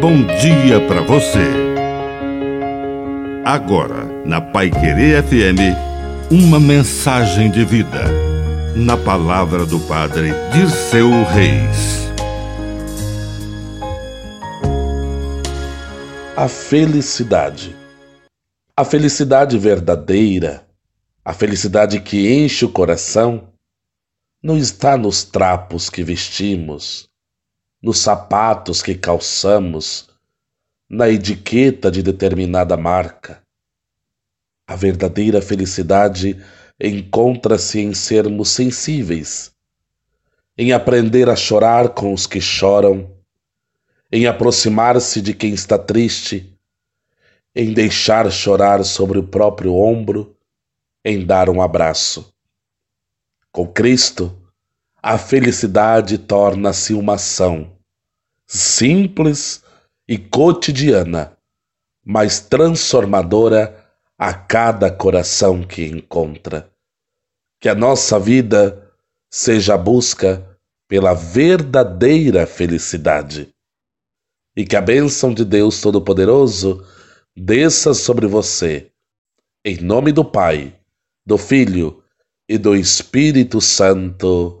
bom dia para você. Agora, na Pai Querer FM, uma mensagem de vida. Na palavra do Padre Dirceu Reis. A felicidade. A felicidade verdadeira, a felicidade que enche o coração, não está nos trapos que vestimos nos sapatos que calçamos, na etiqueta de determinada marca. A verdadeira felicidade encontra-se em sermos sensíveis, em aprender a chorar com os que choram, em aproximar-se de quem está triste, em deixar chorar sobre o próprio ombro, em dar um abraço. Com Cristo, a felicidade torna-se uma ação simples e cotidiana, mas transformadora a cada coração que encontra. Que a nossa vida seja a busca pela verdadeira felicidade. E que a bênção de Deus Todo-Poderoso desça sobre você, em nome do Pai, do Filho e do Espírito Santo.